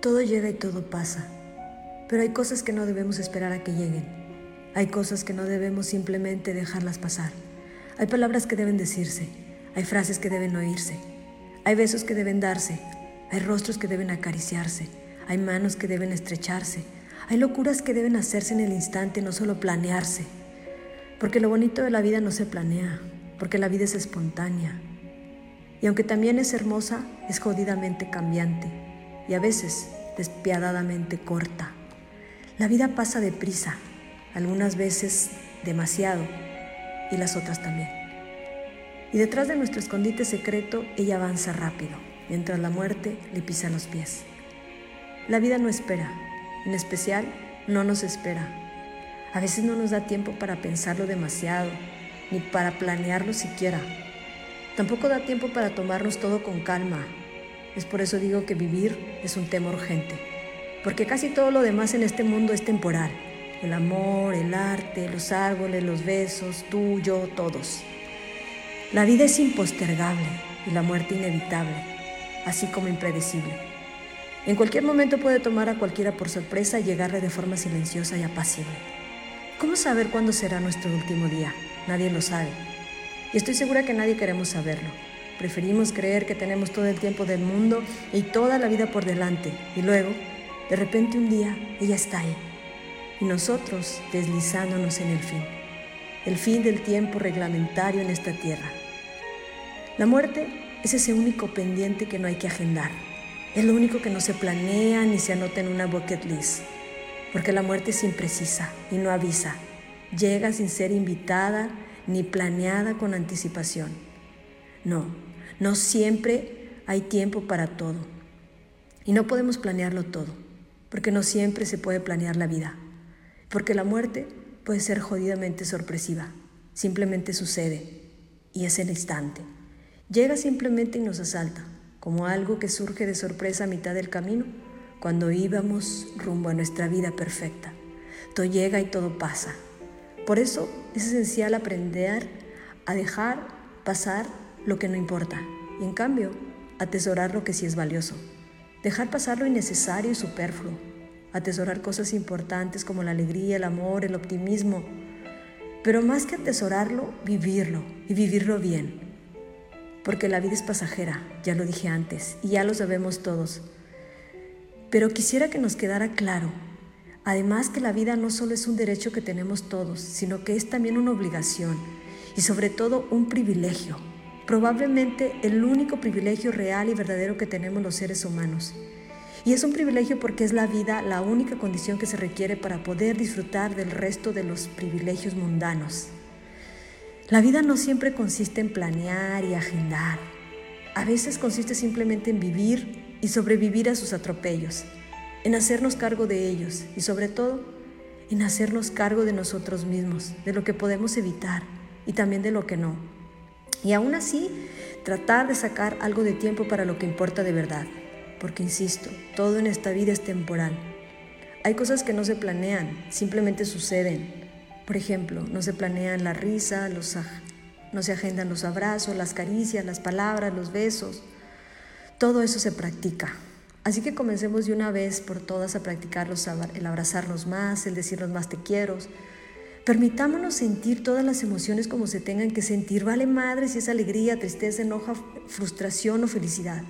Todo llega y todo pasa, pero hay cosas que no debemos esperar a que lleguen. Hay cosas que no debemos simplemente dejarlas pasar. Hay palabras que deben decirse, hay frases que deben oírse, hay besos que deben darse, hay rostros que deben acariciarse, hay manos que deben estrecharse, hay locuras que deben hacerse en el instante, no solo planearse. Porque lo bonito de la vida no se planea, porque la vida es espontánea. Y aunque también es hermosa, es jodidamente cambiante y a veces despiadadamente corta. La vida pasa deprisa, algunas veces demasiado y las otras también. Y detrás de nuestro escondite secreto ella avanza rápido, mientras la muerte le pisa los pies. La vida no espera, en especial no nos espera. A veces no nos da tiempo para pensarlo demasiado, ni para planearlo siquiera. Tampoco da tiempo para tomarnos todo con calma. Es por eso digo que vivir es un tema urgente, porque casi todo lo demás en este mundo es temporal. El amor, el arte, los árboles, los besos, tú, yo, todos. La vida es impostergable y la muerte inevitable, así como impredecible. En cualquier momento puede tomar a cualquiera por sorpresa y llegarle de forma silenciosa y apacible. ¿Cómo saber cuándo será nuestro último día? Nadie lo sabe. Y estoy segura que nadie queremos saberlo. Preferimos creer que tenemos todo el tiempo del mundo y toda la vida por delante. Y luego, de repente un día, ella está ahí. Y nosotros deslizándonos en el fin. El fin del tiempo reglamentario en esta tierra. La muerte es ese único pendiente que no hay que agendar. Es lo único que no se planea ni se anota en una bucket list. Porque la muerte es imprecisa y no avisa llega sin ser invitada ni planeada con anticipación. No, no siempre hay tiempo para todo. Y no podemos planearlo todo, porque no siempre se puede planear la vida. Porque la muerte puede ser jodidamente sorpresiva. Simplemente sucede y es el instante. Llega simplemente y nos asalta, como algo que surge de sorpresa a mitad del camino, cuando íbamos rumbo a nuestra vida perfecta. Todo llega y todo pasa, por eso es esencial aprender a dejar pasar lo que no importa y en cambio atesorar lo que sí es valioso. Dejar pasar lo innecesario y superfluo. Atesorar cosas importantes como la alegría, el amor, el optimismo. Pero más que atesorarlo, vivirlo y vivirlo bien. Porque la vida es pasajera, ya lo dije antes, y ya lo sabemos todos. Pero quisiera que nos quedara claro Además que la vida no solo es un derecho que tenemos todos, sino que es también una obligación y sobre todo un privilegio, probablemente el único privilegio real y verdadero que tenemos los seres humanos. Y es un privilegio porque es la vida la única condición que se requiere para poder disfrutar del resto de los privilegios mundanos. La vida no siempre consiste en planear y agendar. A veces consiste simplemente en vivir y sobrevivir a sus atropellos en hacernos cargo de ellos y sobre todo en hacernos cargo de nosotros mismos, de lo que podemos evitar y también de lo que no. Y aún así, tratar de sacar algo de tiempo para lo que importa de verdad, porque insisto, todo en esta vida es temporal. Hay cosas que no se planean, simplemente suceden. Por ejemplo, no se planean la risa, los, no se agendan los abrazos, las caricias, las palabras, los besos. Todo eso se practica, Así que comencemos de una vez por todas a practicar el abrazarnos más, el decirnos más te quiero. Permitámonos sentir todas las emociones como se tengan que sentir. Vale madre si es alegría, tristeza, enojo, frustración o felicidad.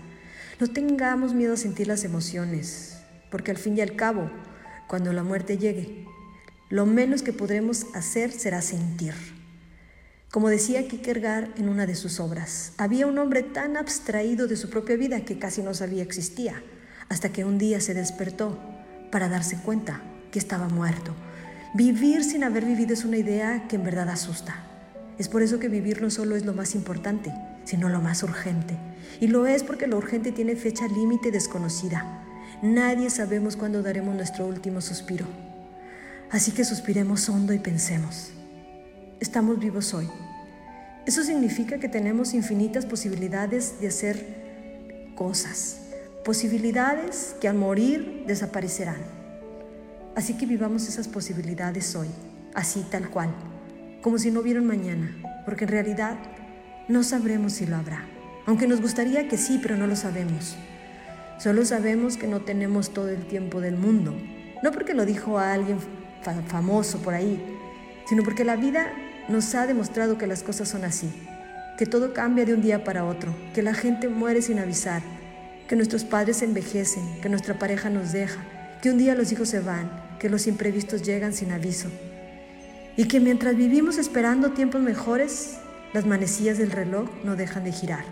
No tengamos miedo a sentir las emociones, porque al fin y al cabo, cuando la muerte llegue, lo menos que podremos hacer será sentir. Como decía Kierkegaard en una de sus obras, había un hombre tan abstraído de su propia vida que casi no sabía existía hasta que un día se despertó para darse cuenta que estaba muerto. Vivir sin haber vivido es una idea que en verdad asusta. Es por eso que vivir no solo es lo más importante, sino lo más urgente. Y lo es porque lo urgente tiene fecha límite desconocida. Nadie sabemos cuándo daremos nuestro último suspiro. Así que suspiremos hondo y pensemos. Estamos vivos hoy. Eso significa que tenemos infinitas posibilidades de hacer cosas, posibilidades que al morir desaparecerán. Así que vivamos esas posibilidades hoy, así tal cual, como si no hubiera mañana, porque en realidad no sabremos si lo habrá, aunque nos gustaría que sí, pero no lo sabemos. Solo sabemos que no tenemos todo el tiempo del mundo. No porque lo dijo a alguien famoso por ahí, sino porque la vida nos ha demostrado que las cosas son así, que todo cambia de un día para otro, que la gente muere sin avisar, que nuestros padres envejecen, que nuestra pareja nos deja, que un día los hijos se van, que los imprevistos llegan sin aviso. Y que mientras vivimos esperando tiempos mejores, las manecillas del reloj no dejan de girar.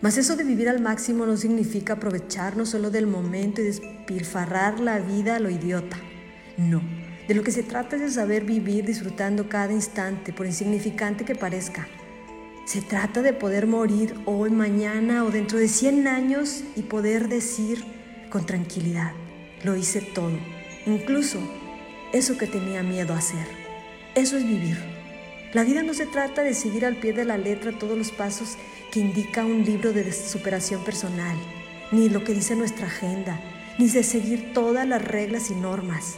Mas eso de vivir al máximo no significa aprovecharnos solo del momento y despilfarrar la vida a lo idiota. No, de lo que se trata es de saber vivir disfrutando cada instante, por insignificante que parezca. Se trata de poder morir hoy, mañana o dentro de 100 años y poder decir con tranquilidad, lo hice todo, incluso eso que tenía miedo a hacer. Eso es vivir. La vida no se trata de seguir al pie de la letra todos los pasos que indica un libro de superación personal, ni lo que dice nuestra agenda, ni de seguir todas las reglas y normas.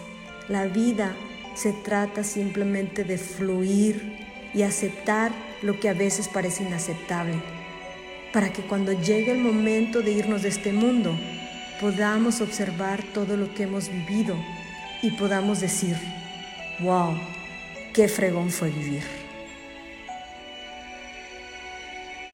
La vida se trata simplemente de fluir y aceptar lo que a veces parece inaceptable, para que cuando llegue el momento de irnos de este mundo, podamos observar todo lo que hemos vivido y podamos decir, wow, qué fregón fue vivir.